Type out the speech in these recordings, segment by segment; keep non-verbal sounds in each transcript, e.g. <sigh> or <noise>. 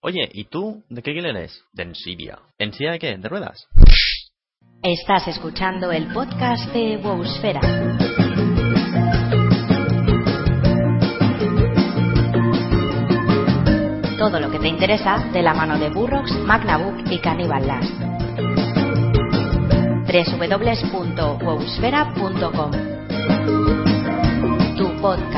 Oye, ¿y tú de qué guild eres? De Ensibia. ¿Ensibia de qué? ¿De ruedas? Estás escuchando el podcast de Wowsfera. Todo lo que te interesa de la mano de Burrox, Magnabook y Cannibal Last. www.wowsfera.com. Tu podcast.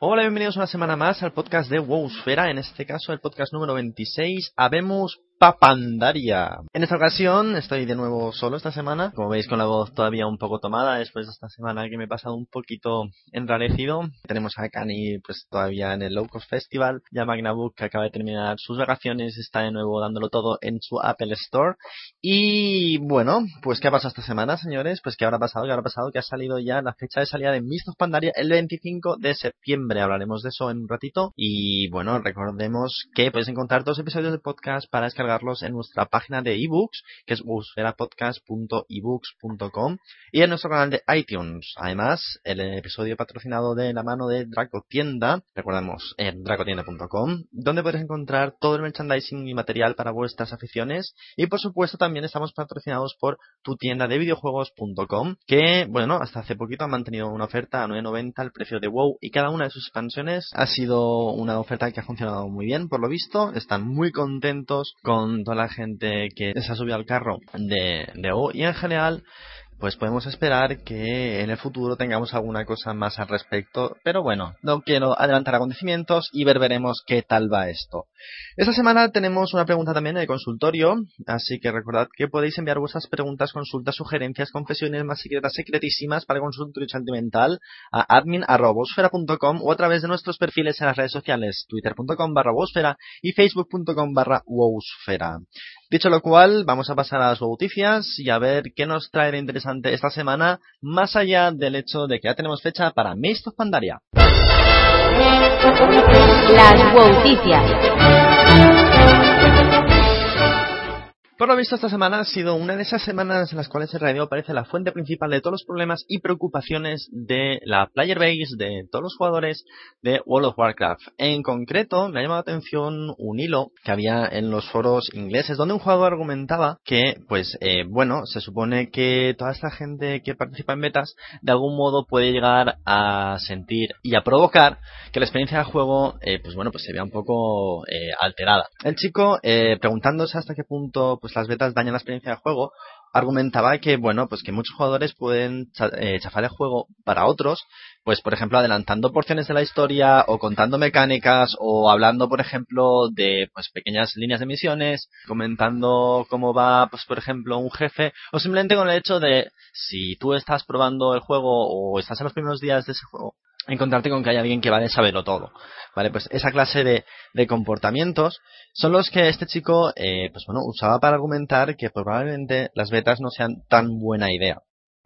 Hola, bienvenidos una semana más al podcast de Wowsfera, en este caso el podcast número 26. Habemos Papandaria. En esta ocasión estoy de nuevo solo esta semana, como veis con la voz todavía un poco tomada después de esta semana que me he pasado un poquito enrarecido. Tenemos a Cani pues todavía en el Low Cost Festival, ya Magnabook que acaba de terminar sus vacaciones, está de nuevo dándolo todo en su Apple Store. Y bueno, pues ¿qué ha pasado esta semana, señores? Pues ¿qué habrá pasado? ¿Qué habrá pasado? Que ha salido ya la fecha de salida de Mist of Pandaria el 25 de septiembre. Hablaremos de eso en un ratito. Y bueno, recordemos que podéis encontrar dos episodios del podcast para descargar en nuestra página de ebooks, que es busferapodcast.ebooks.com y en nuestro canal de iTunes. Además, el episodio patrocinado de la mano de Dracotienda, recordemos, en dracotienda.com, donde podéis encontrar todo el merchandising y material para vuestras aficiones. Y por supuesto, también estamos patrocinados por tu tienda de videojuegos.com, que, bueno, hasta hace poquito han mantenido una oferta a 9.90 al precio de WoW y cada una de sus expansiones ha sido una oferta que ha funcionado muy bien, por lo visto. Están muy contentos con con toda la gente que se ha subido al carro de, de O. Y en general pues podemos esperar que en el futuro tengamos alguna cosa más al respecto. Pero bueno, no quiero adelantar acontecimientos y ver veremos qué tal va esto. Esta semana tenemos una pregunta también el consultorio, así que recordad que podéis enviar vuestras preguntas, consultas, sugerencias, confesiones más secretas, secretísimas para consultorio sentimental a admin.bosfera.com o a través de nuestros perfiles en las redes sociales, twitter.com barra y facebook.com barra Dicho lo cual, vamos a pasar a las noticias y a ver qué nos trae de interesante esta semana, más allá del hecho de que ya tenemos fecha para Mist of Pandaria. Las noticias. Por lo visto, esta semana ha sido una de esas semanas en las cuales el radio parece la fuente principal de todos los problemas y preocupaciones de la player base, de todos los jugadores de World of Warcraft. En concreto, me ha llamado la atención un hilo que había en los foros ingleses, donde un jugador argumentaba que, pues, eh, bueno, se supone que toda esta gente que participa en betas, de algún modo puede llegar a sentir y a provocar que la experiencia del juego, eh, pues bueno, pues se vea un poco eh, alterada. El chico, preguntándose hasta qué punto, pues, pues las betas dañan la experiencia de juego, argumentaba que, bueno, pues que muchos jugadores pueden eh, chafar el juego para otros, pues por ejemplo adelantando porciones de la historia o contando mecánicas o hablando, por ejemplo, de pues pequeñas líneas de misiones, comentando cómo va, pues por ejemplo, un jefe, o simplemente con el hecho de si tú estás probando el juego o estás en los primeros días de ese juego, encontrarte con que hay alguien que va a saberlo todo. Vale, pues esa clase de, de comportamientos son los que este chico, eh, pues bueno, usaba para argumentar que probablemente las betas no sean tan buena idea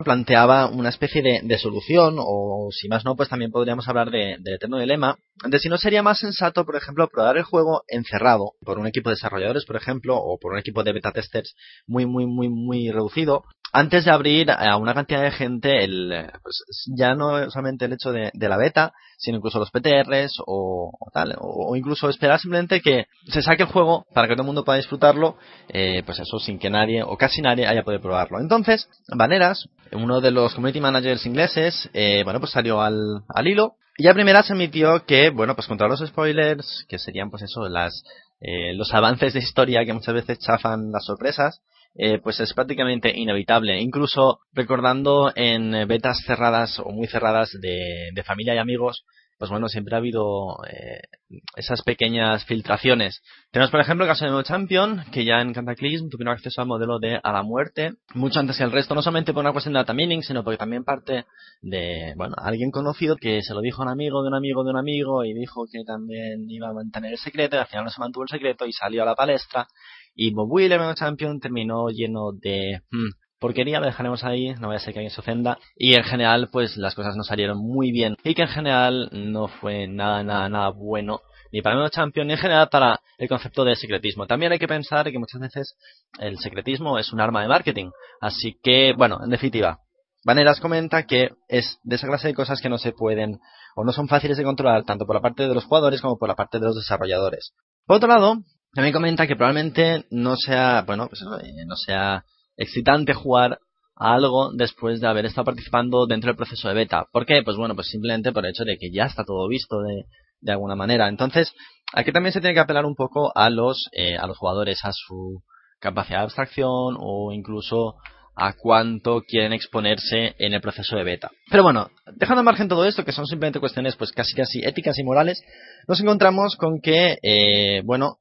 planteaba una especie de, de, solución, o si más no, pues también podríamos hablar de, del eterno dilema, de si no sería más sensato, por ejemplo, probar el juego encerrado por un equipo de desarrolladores, por ejemplo, o por un equipo de beta testers muy, muy, muy, muy reducido, antes de abrir a una cantidad de gente el, pues, ya no solamente el hecho de, la beta, sino incluso los PTRs o, tal, o, incluso esperar simplemente que se saque el juego para que todo el mundo pueda disfrutarlo, eh, pues eso sin que nadie o casi nadie haya podido probarlo. Entonces, Vaneras, uno de los community managers ingleses, eh, bueno, pues salió al, al hilo y a primera se admitió que, bueno, pues contra los spoilers, que serían pues eso, las, eh, los avances de historia que muchas veces chafan las sorpresas, eh, pues es prácticamente inevitable. Incluso recordando en betas cerradas o muy cerradas de, de familia y amigos, pues bueno, siempre ha habido eh, esas pequeñas filtraciones. Tenemos, por ejemplo, el caso de Nuevo Champion, que ya en Cataclysm tuvieron acceso al modelo de a la muerte, mucho antes que el resto, no solamente por una cuestión de data mining, sino porque también parte de, bueno, alguien conocido que se lo dijo a un amigo de un amigo de un amigo y dijo que también iba a mantener el secreto y al final no se mantuvo el secreto y salió a la palestra y Bob Wheeler Champion terminó lleno de hmm, porquería, lo dejaremos ahí, no vaya a ser que alguien se ofenda. Y en general, pues las cosas no salieron muy bien. Y que en general no fue nada, nada, nada bueno. Ni para el Champion, ni en general para el concepto de secretismo. También hay que pensar que muchas veces el secretismo es un arma de marketing. Así que, bueno, en definitiva, maneras comenta que es de esa clase de cosas que no se pueden o no son fáciles de controlar tanto por la parte de los jugadores como por la parte de los desarrolladores. Por otro lado, también comenta que probablemente no sea, bueno, pues eh, no sea excitante jugar a algo después de haber estado participando dentro del proceso de beta. ¿Por qué? Pues bueno, pues simplemente por el hecho de que ya está todo visto de, de alguna manera. Entonces, aquí también se tiene que apelar un poco a los, eh, a los jugadores, a su capacidad de abstracción o incluso a cuánto quieren exponerse en el proceso de beta. Pero bueno, dejando al margen todo esto, que son simplemente cuestiones pues casi casi éticas y morales, nos encontramos con que, eh, bueno,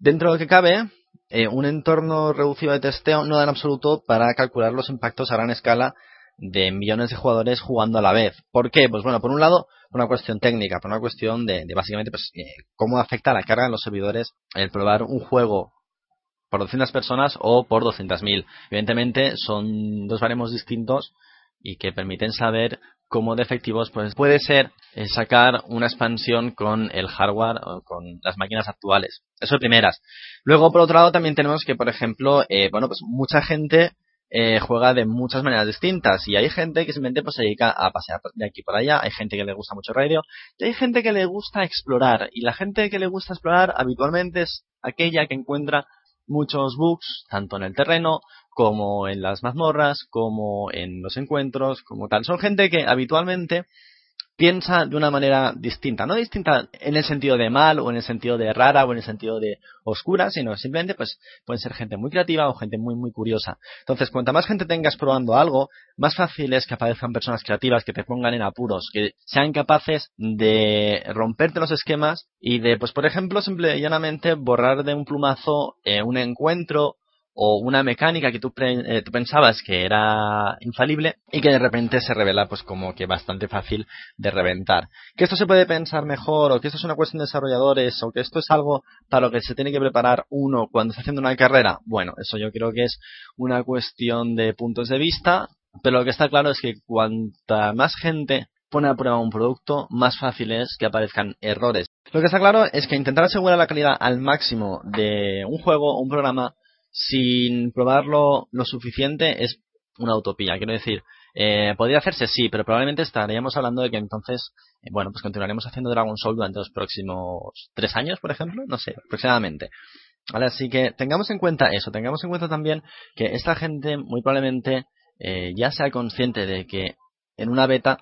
dentro de lo que cabe, eh, un entorno reducido de testeo no da en absoluto para calcular los impactos a gran escala de millones de jugadores jugando a la vez. ¿Por qué? Pues bueno, por un lado, por una cuestión técnica, por una cuestión de, básicamente pues, eh, cómo afecta la carga en los servidores el probar un juego por 200 personas o por 200.000. Evidentemente son dos baremos distintos y que permiten saber cómo de efectivos pues, puede ser sacar una expansión con el hardware o con las máquinas actuales. Eso de primeras. Luego, por otro lado, también tenemos que, por ejemplo, eh, bueno, pues mucha gente eh, juega de muchas maneras distintas y hay gente que simplemente pues, se dedica a pasear de aquí por allá, hay gente que le gusta mucho radio y hay gente que le gusta explorar y la gente que le gusta explorar habitualmente es aquella que encuentra muchos bugs, tanto en el terreno como en las mazmorras, como en los encuentros, como tal. Son gente que habitualmente piensa de una manera distinta, no distinta en el sentido de mal o en el sentido de rara o en el sentido de oscura, sino simplemente pues pueden ser gente muy creativa o gente muy muy curiosa. Entonces, cuanta más gente tengas probando algo, más fácil es que aparezcan personas creativas que te pongan en apuros, que sean capaces de romperte los esquemas y de pues por ejemplo, simple y llanamente borrar de un plumazo eh, un encuentro o una mecánica que eh, tú, pensabas que era infalible y que de repente se revela pues como que bastante fácil de reventar. Que esto se puede pensar mejor o que esto es una cuestión de desarrolladores o que esto es algo para lo que se tiene que preparar uno cuando está haciendo una carrera. Bueno, eso yo creo que es una cuestión de puntos de vista, pero lo que está claro es que cuanta más gente pone a prueba un producto, más fácil es que aparezcan errores. Lo que está claro es que intentar asegurar la calidad al máximo de un juego o un programa sin probarlo lo suficiente es una utopía. Quiero decir, eh, podría hacerse sí, pero probablemente estaríamos hablando de que entonces, eh, bueno, pues continuaremos haciendo Dragon Soul durante los próximos tres años, por ejemplo, no sé, aproximadamente. ¿Vale? Así que tengamos en cuenta eso, tengamos en cuenta también que esta gente muy probablemente eh, ya sea consciente de que en una beta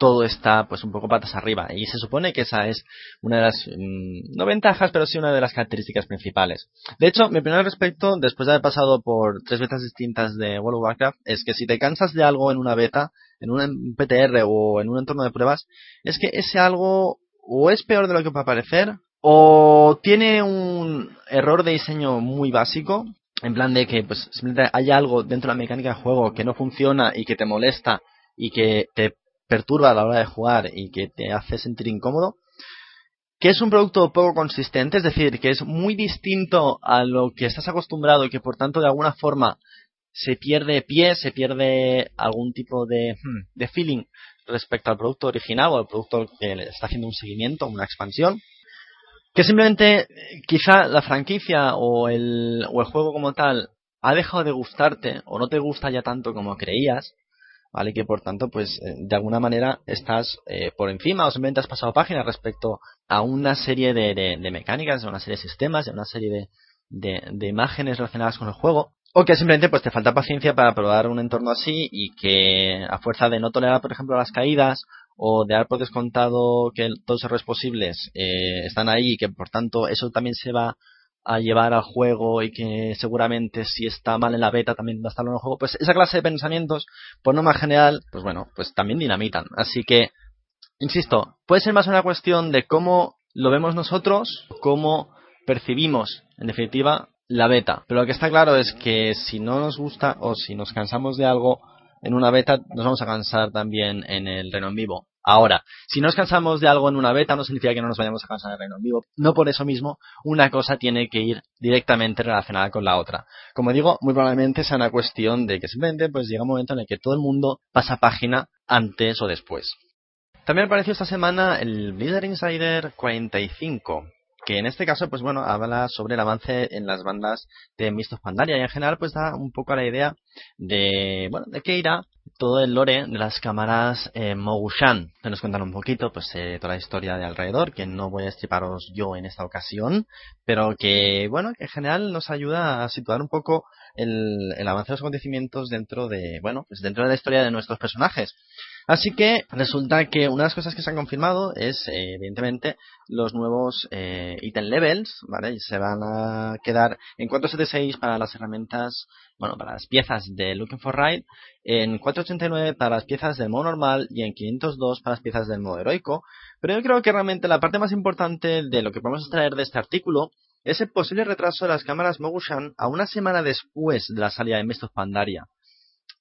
todo está pues un poco patas arriba. Y se supone que esa es una de las mm, no ventajas pero sí una de las características principales. De hecho mi opinión al respecto después de haber pasado por tres betas distintas de World of Warcraft es que si te cansas de algo en una beta en un PTR o en un entorno de pruebas es que ese algo o es peor de lo que puede parecer o tiene un error de diseño muy básico en plan de que pues simplemente hay algo dentro de la mecánica de juego que no funciona y que te molesta y que te perturba a la hora de jugar y que te hace sentir incómodo, que es un producto poco consistente, es decir, que es muy distinto a lo que estás acostumbrado y que por tanto de alguna forma se pierde pie, se pierde algún tipo de, hmm, feeling respecto al producto original o al producto que le está haciendo un seguimiento, una expansión, que simplemente quizá la franquicia o el, o el juego como tal ha dejado de gustarte o no te gusta ya tanto como creías ¿vale? Que por tanto, pues eh, de alguna manera estás eh, por encima o simplemente has pasado página respecto a una serie de, de, mecánicas, a una serie de sistemas, a una serie de, de, imágenes relacionadas con el juego. O que simplemente pues te falta paciencia para probar un entorno así y que a fuerza de no tolerar, por ejemplo, las caídas o de dar por descontado que todos los errores posibles eh, están ahí y que por tanto eso también se va a llevar al juego y que seguramente si está mal en la beta también va a estar en el juego, pues esa clase de pensamientos, por norma general, pues bueno, pues también dinamitan. Así que, insisto, puede ser más una cuestión de cómo lo vemos nosotros, cómo percibimos, en definitiva, la beta. Pero lo que está claro es que si no nos gusta o si nos cansamos de algo en una beta, nos vamos a cansar también en el reno en vivo. Ahora, si nos cansamos de algo en una beta, no significa que no nos vayamos a cansar el reino en vivo. No por eso mismo, una cosa tiene que ir directamente relacionada con la otra. Como digo, muy probablemente sea una cuestión de que simplemente pues llega un momento en el que todo el mundo pasa página antes o después. También apareció esta semana el Blizzard Insider 45, que en este caso, pues bueno, habla sobre el avance en las bandas de Mist of Pandaria y en general pues da un poco la idea de, bueno, de qué irá todo el lore de las cámaras eh, Mogushan, que nos cuentan un poquito pues eh, toda la historia de alrededor, que no voy a estriparos yo en esta ocasión, pero que bueno, que en general nos ayuda a situar un poco el, el avance de los acontecimientos dentro de, bueno, pues dentro de la historia de nuestros personajes. Así que resulta que una de las cosas que se han confirmado es, eh, evidentemente, los nuevos eh, item levels, ¿vale? Se van a quedar en 476 para las herramientas, bueno, para las piezas de Looking for Ride, en 489 para las piezas del modo normal y en 502 para las piezas del modo heroico. Pero yo creo que realmente la parte más importante de lo que podemos extraer de este artículo es el posible retraso de las cámaras Mogushan a una semana después de la salida de Mist of Pandaria.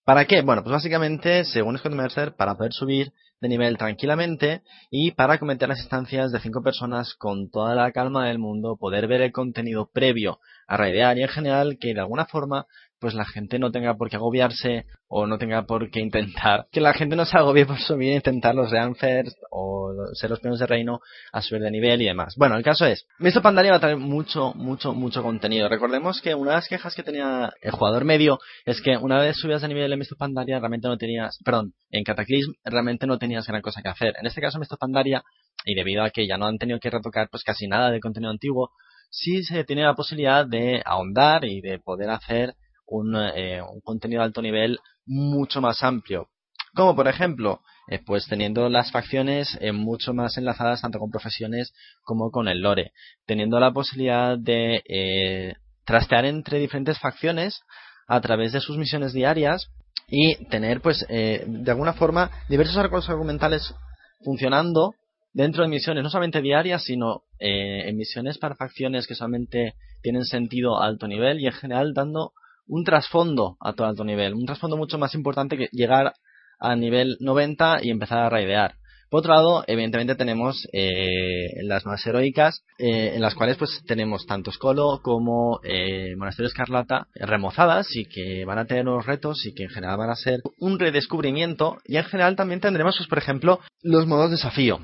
¿Para qué? Bueno, pues básicamente, según Scott Mercer, para poder subir de nivel tranquilamente y para cometer las instancias de cinco personas con toda la calma del mundo, poder ver el contenido previo a raidear y en general que de alguna forma pues la gente no tenga por qué agobiarse o no tenga por qué intentar <laughs> que la gente no se agobie por subir e intentar los First o ser los primeros de reino a subir de nivel y demás. Bueno, el caso es, Mr. Pandaria va a traer mucho, mucho, mucho contenido. Recordemos que una de las quejas que tenía el jugador medio es que una vez subías de nivel en Mr. Pandaria realmente no tenías, perdón, en Cataclysm realmente no tenías gran cosa que hacer. En este caso Mr. Pandaria, y debido a que ya no han tenido que retocar pues casi nada de contenido antiguo, sí se tiene la posibilidad de ahondar y de poder hacer un, eh, un contenido de alto nivel mucho más amplio. Como por ejemplo, eh, pues teniendo las facciones eh, mucho más enlazadas tanto con profesiones como con el lore, teniendo la posibilidad de eh, trastear entre diferentes facciones a través de sus misiones diarias y tener pues eh, de alguna forma diversos arcos argumentales funcionando dentro de misiones no solamente diarias sino eh, en misiones para facciones que solamente tienen sentido a alto nivel y en general dando un trasfondo a todo alto nivel, un trasfondo mucho más importante que llegar a nivel 90 y empezar a raidear. Por otro lado, evidentemente tenemos eh, las más heroicas, eh, en las cuales pues tenemos tanto Skolo como eh, Monasterio Escarlata remozadas y que van a tener unos retos y que en general van a ser un redescubrimiento y en general también tendremos pues por ejemplo los modos desafío.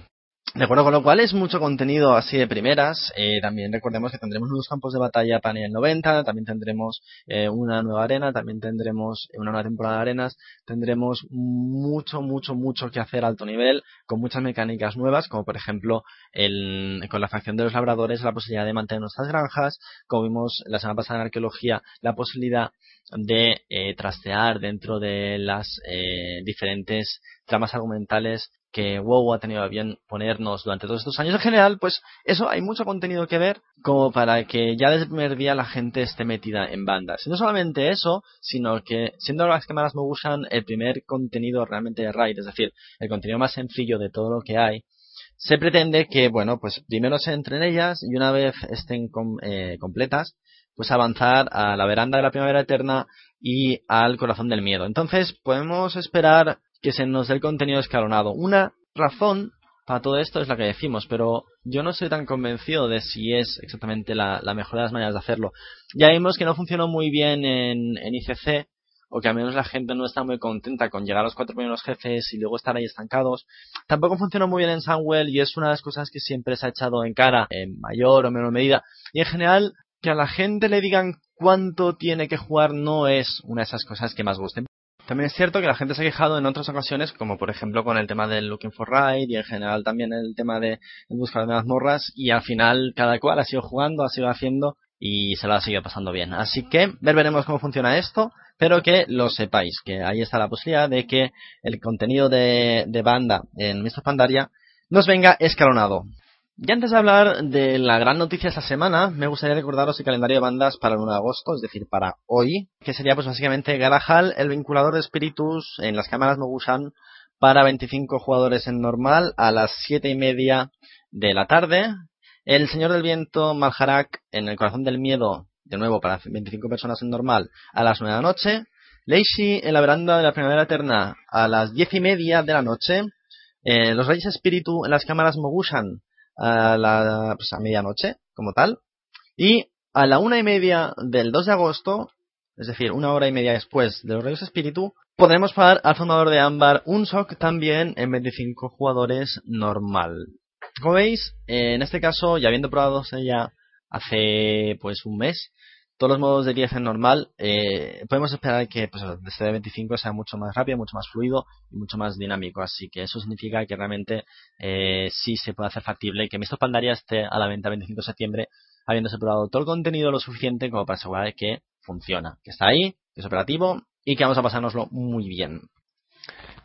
De acuerdo, con lo cual es mucho contenido así de primeras. Eh, también recordemos que tendremos nuevos campos de batalla para nivel 90, también tendremos eh, una nueva arena, también tendremos una nueva temporada de arenas, tendremos mucho, mucho, mucho que hacer alto nivel, con muchas mecánicas nuevas, como por ejemplo el, con la facción de los labradores la posibilidad de mantener nuestras granjas, como vimos la semana pasada en arqueología, la posibilidad de eh, trastear dentro de las eh, diferentes tramas argumentales que WoW ha tenido a bien ponernos durante todos estos años. En general, pues eso, hay mucho contenido que ver como para que ya desde el primer día la gente esté metida en bandas. Y no solamente eso, sino que siendo las cámaras Mogushan el primer contenido realmente de Raid, es decir, el contenido más sencillo de todo lo que hay, se pretende que, bueno, pues primero se entren ellas y una vez estén com eh, completas, pues avanzar a la veranda de la primavera eterna y al corazón del miedo. Entonces, podemos esperar que se nos dé el contenido escalonado. Una razón para todo esto es la que decimos, pero yo no estoy tan convencido de si es exactamente la, mejor de las maneras de hacerlo. Ya vimos que no funcionó muy bien en, en ICC, o que al menos la gente no está muy contenta con llegar a los cuatro primeros jefes y luego estar ahí estancados. Tampoco funcionó muy bien en Sunwell y es una de las cosas que siempre se ha echado en cara en mayor o menor medida. Y en general, que a la gente le digan cuánto tiene que jugar no es una de esas cosas que más gusten. También es cierto que la gente se ha quejado en otras ocasiones, como por ejemplo con el tema del Looking for Ride y en general también el tema de buscar de mazmorras y al final cada cual ha sido jugando, ha sido haciendo y se lo ha seguido pasando bien. Así que ver veremos cómo funciona esto, pero que lo sepáis, que ahí está la posibilidad de que el contenido de, de banda en Mr. Pandaria nos venga escalonado. Y antes de hablar de la gran noticia esta semana, me gustaría recordaros el calendario de bandas para el 1 de agosto, es decir, para hoy, que sería pues básicamente Garahal, el vinculador de espíritus en las cámaras Mogushan para 25 jugadores en normal a las 7 y media de la tarde. El Señor del Viento Malharak en el Corazón del Miedo, de nuevo para 25 personas en normal, a las 9 de la noche. Leishi en la veranda de la Primavera Eterna a las 10 y media de la noche. Eh, los Reyes Espíritu en las cámaras Mogushan a la pues a medianoche como tal. Y a la una y media del 2 de agosto es decir una hora y media después de los Reyes Espíritu podremos pagar al fundador de Ámbar un SOC también en 25 jugadores normal. Como veis en este caso ya habiendo probado ya hace pues un mes todos los modos de 10 en normal, eh, podemos esperar que pues, este 25 sea mucho más rápido, mucho más fluido y mucho más dinámico. Así que eso significa que realmente eh, sí se puede hacer factible que Misto Pandaria esté a la venta el 25 de septiembre, habiéndose probado todo el contenido lo suficiente como para asegurar que funciona, que está ahí, que es operativo y que vamos a pasárnoslo muy bien.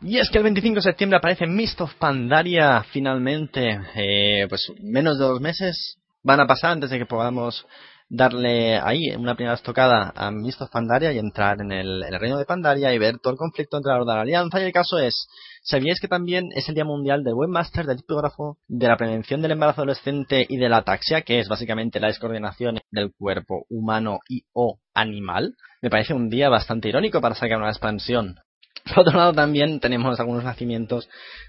Y es que el 25 de septiembre aparece Mist of Pandaria finalmente. Eh, pues menos de dos meses van a pasar antes de que podamos darle ahí una primera estocada a Mist of Pandaria y entrar en el, reino de Pandaria y ver todo el conflicto entre la la Alianza. Y el caso es, ¿sabíais que también es el Día Mundial del Webmaster, del tipógrafo, de la prevención del embarazo adolescente y de la ataxia, que es básicamente la descoordinación del cuerpo humano y o animal? Me parece un día bastante irónico para sacar una expansión. <laughs> Por otro lado, también tenemos algunos nacimientos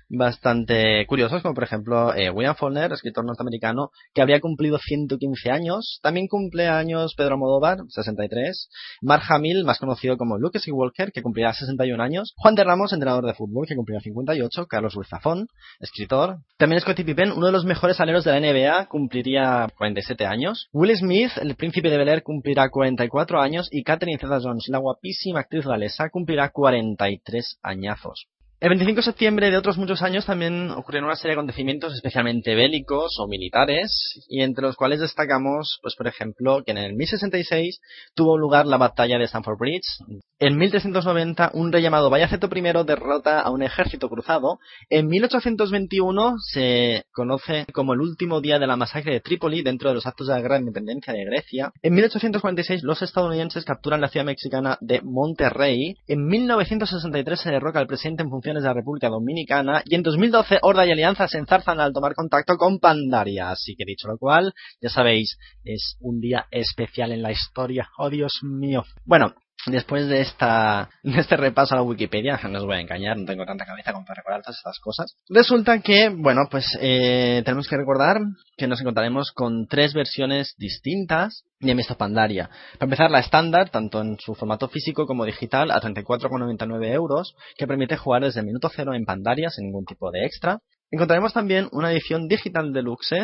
bastante curiosos, como por ejemplo eh, William Faulkner, escritor norteamericano, que habría cumplido 115 años. También cumple años Pedro Modóvar, 63. Mark Hamill, más conocido como Lucas Walker, que cumplirá 61 años. Juan de Ramos, entrenador de fútbol, que cumplirá 58. Carlos Ruizafón, escritor. También Scottie Pippen, uno de los mejores aleros de la NBA, cumpliría 47 años. Will Smith, el príncipe de Bel Air, cumplirá 44 años. Y Catherine Zeta-Jones, la guapísima actriz galesa, cumplirá 43 añazos. El 25 de septiembre de otros muchos años también ocurrieron una serie de acontecimientos especialmente bélicos o militares, y entre los cuales destacamos, pues por ejemplo, que en el 1066 tuvo lugar la batalla de Stamford Bridge. En 1390 un rey llamado Bayaceto I derrota a un ejército cruzado. En 1821 se conoce como el último día de la masacre de Trípoli dentro de los actos de la de independencia de Grecia. En 1846 los estadounidenses capturan la ciudad mexicana de Monterrey. En 1963 se derroca al presidente en función de la República Dominicana y en 2012 Horda y Alianza se enzarzan al tomar contacto con Pandaria. Así que dicho lo cual, ya sabéis, es un día especial en la historia. Oh Dios mío. Bueno, Después de, esta, <laughs> de este repaso a la Wikipedia, no os voy a engañar, no tengo tanta cabeza como para recordar todas estas cosas. Resulta que, bueno, pues eh, tenemos que recordar que nos encontraremos con tres versiones distintas de Misto Pandaria. Para empezar, la estándar, tanto en su formato físico como digital, a 34,99 euros, que permite jugar desde el minuto cero en Pandaria sin ningún tipo de extra. Encontraremos también una edición digital deluxe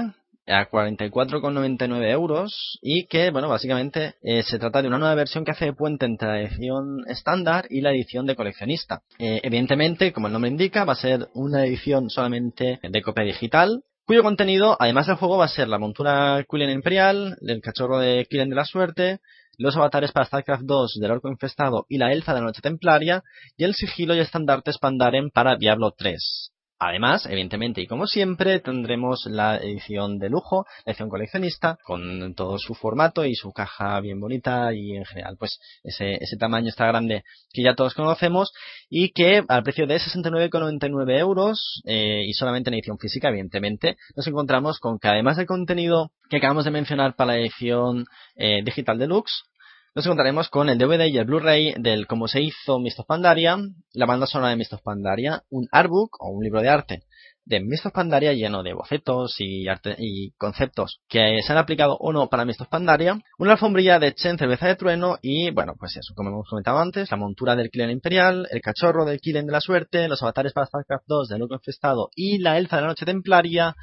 a 44,99 euros y que, bueno, básicamente eh, se trata de una nueva versión que hace de puente entre la edición estándar y la edición de coleccionista. Eh, evidentemente, como el nombre indica, va a ser una edición solamente de copia digital, cuyo contenido, además del juego, va a ser la montura Quillen Imperial, el cachorro de Quillen de la Suerte, los avatares para StarCraft 2 del Orco Infestado y la Elfa de la Noche Templaria, y el sigilo y estandartes Pandaren para Diablo 3. Además, evidentemente, y como siempre, tendremos la edición de lujo, la edición coleccionista, con todo su formato y su caja bien bonita y en general, pues ese, ese tamaño está grande que ya todos conocemos y que al precio de 69,99 euros eh, y solamente en edición física, evidentemente, nos encontramos con que además del contenido que acabamos de mencionar para la edición eh, digital deluxe, nos encontraremos con el DVD y el Blu-ray del cómo se hizo Mist of Pandaria, la banda sonora de Mist of Pandaria, un artbook o un libro de arte de Mist of Pandaria lleno de bocetos y, y conceptos que se han aplicado o no para Mist of Pandaria, una alfombrilla de Chen Cerveza de Trueno y, bueno, pues eso, como hemos comentado antes, la montura del Killen Imperial, el cachorro del Killen de la Suerte, los avatares para StarCraft 2 de Loco Infestado y la Elfa de la Noche Templaria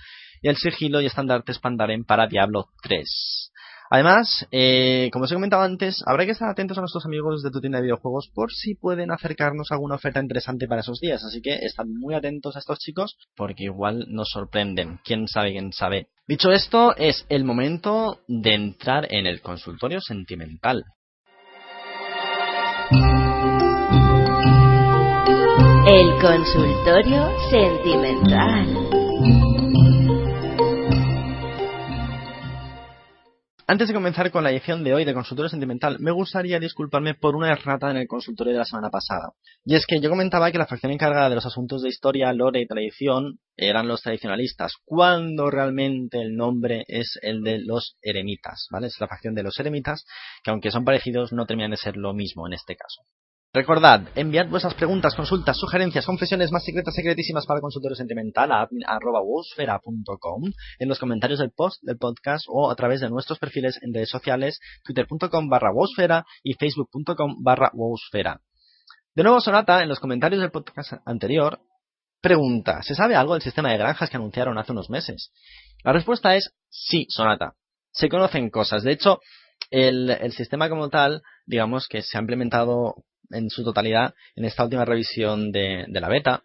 y el sigilo y estandartes Pandaren para Diablo 3. Además, eh, como os he comentado antes, habrá que estar atentos a nuestros amigos de tu tienda de videojuegos por si pueden acercarnos alguna oferta interesante para esos días. Así que estad muy atentos a estos chicos porque igual nos sorprenden. Quién sabe, quién sabe. Dicho esto, es el momento de entrar en el consultorio sentimental. El consultorio sentimental. Antes de comenzar con la edición de hoy de Consultorio Sentimental, me gustaría disculparme por una errata en el consultorio de la semana pasada. Y es que yo comentaba que la facción encargada de los asuntos de historia, lore y tradición eran los tradicionalistas, cuando realmente el nombre es el de los eremitas, ¿vale? Es la facción de los eremitas, que aunque son parecidos no terminan de ser lo mismo en este caso. Recordad, enviad vuestras preguntas, consultas, sugerencias, confesiones más secretas, secretísimas para consultorio sentimental a admin.wosfera.com en los comentarios del post del podcast o a través de nuestros perfiles en redes sociales twitter.com barra y facebook.com barra De nuevo, Sonata, en los comentarios del podcast anterior, pregunta, ¿se sabe algo del sistema de granjas que anunciaron hace unos meses? La respuesta es sí, Sonata. Se conocen cosas. De hecho, El, el sistema como tal, digamos que se ha implementado en su totalidad en esta última revisión de, la beta,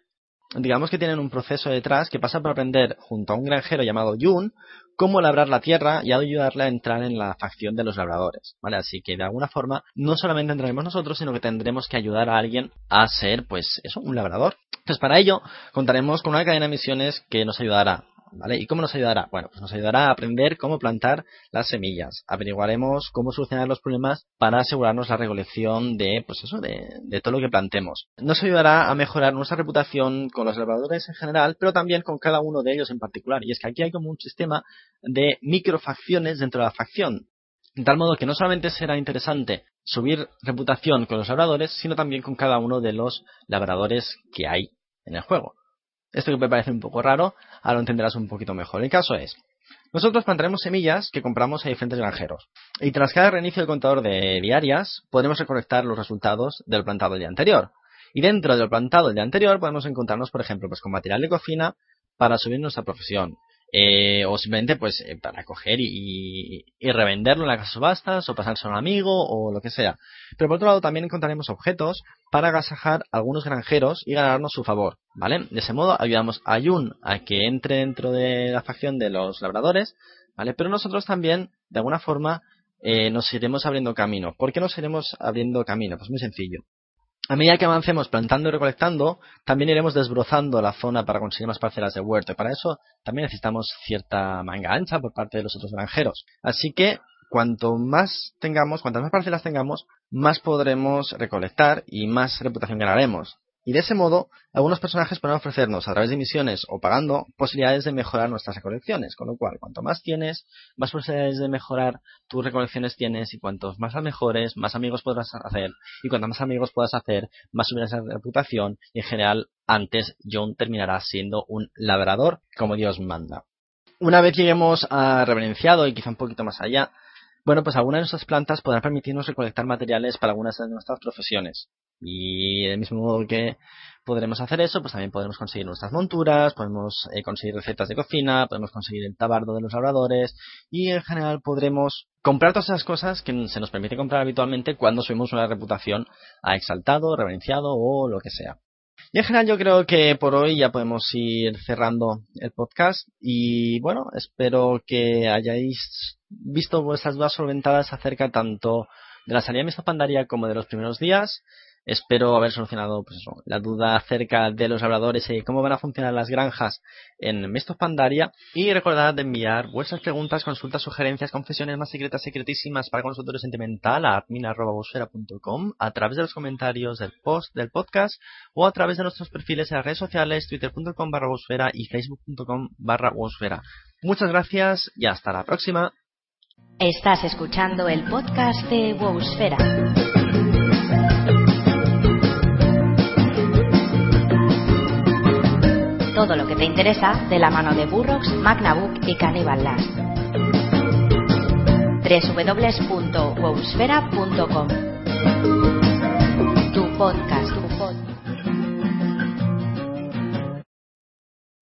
digamos que tienen un proceso detrás que pasa por aprender junto a un granjero llamado Jun cómo labrar la tierra y ayudarle a entrar en la facción de los labradores, ¿vale? Así que de alguna forma no solamente entraremos nosotros, sino que tendremos que ayudar a alguien a ser, pues eso, un labrador. Entonces para ello contaremos con una cadena de misiones que nos ayudará ¿Vale? ¿Y cómo nos ayudará? Bueno, pues nos ayudará a aprender cómo plantar las semillas. Averiguaremos cómo solucionar los problemas para asegurarnos la recolección de, pues eso, de, de todo lo que plantemos. Nos ayudará a mejorar nuestra reputación con los labradores en general, pero también con cada uno de ellos en particular. Y es que aquí hay como un sistema de microfacciones dentro de la facción. De tal modo que no solamente será interesante subir reputación con los labradores, sino también con cada uno de los labradores que hay en el juego. Esto que me parece un poco raro, ahora lo entenderás un poquito mejor. El caso es, nosotros plantaremos semillas que compramos a diferentes granjeros. Y tras cada reinicio del contador de diarias, podremos recolectar los resultados del plantado del día anterior. Y dentro del plantado del día anterior podemos encontrarnos, por ejemplo, pues con material de cocina para subir nuestra profesión. Eh, o simplemente pues eh, para coger y, y, revenderlo en la casa de subastas o pasarse a un amigo o lo que sea. Pero por otro lado también encontraremos objetos para agasajar a algunos granjeros y ganarnos su favor, ¿vale? De ese modo ayudamos a Yun a que entre dentro de la facción de los labradores, ¿vale? Pero nosotros también, de alguna forma, eh, nos iremos abriendo camino. ¿Por qué nos iremos abriendo camino? Pues muy sencillo. A medida que avancemos plantando y recolectando, también iremos desbrozando la zona para conseguir más parcelas de huerto. Y para eso también necesitamos cierta manga ancha por parte de los otros granjeros. Así que cuanto más tengamos, cuantas más parcelas tengamos, más podremos recolectar y más reputación ganaremos. Y de ese modo, algunos personajes pueden ofrecernos a través de misiones o pagando posibilidades de mejorar nuestras recolecciones. Con lo cual, cuanto más tienes, más posibilidades de mejorar tus recolecciones tienes y cuantos más las mejores, más amigos podrás hacer. Y cuanto más amigos puedas hacer, más subirás la reputación y en general, antes John terminará siendo un labrador como Dios manda. Una vez lleguemos a reverenciado y quizá un poquito más allá, bueno, pues algunas de nuestras plantas podrán permitirnos recolectar materiales para algunas de nuestras profesiones. Y del mismo modo que podremos hacer eso, pues también podremos conseguir nuestras monturas, podemos eh, conseguir recetas de cocina, podemos conseguir el tabardo de los labradores y en general podremos comprar todas esas cosas que se nos permite comprar habitualmente cuando subimos una reputación a exaltado, reverenciado o lo que sea. Y en general yo creo que por hoy ya podemos ir cerrando el podcast y bueno, espero que hayáis visto vuestras dudas solventadas acerca tanto de la salida de Misto Pandaria como de los primeros días. Espero haber solucionado pues la duda acerca de los labradores y cómo van a funcionar las granjas en Mestos Pandaria. Y recordad de enviar vuestras preguntas, consultas, sugerencias, confesiones más secretas, secretísimas para consultorio sentimental a admin.com a través de los comentarios del post del podcast o a través de nuestros perfiles en las redes sociales twitter.com barra y facebook.com barra Muchas gracias y hasta la próxima. Estás escuchando el podcast de Wowsfera. Te interesa de la mano de Burrox, Magnabook y Cannibal Last. www.wowsfera.com Tu podcast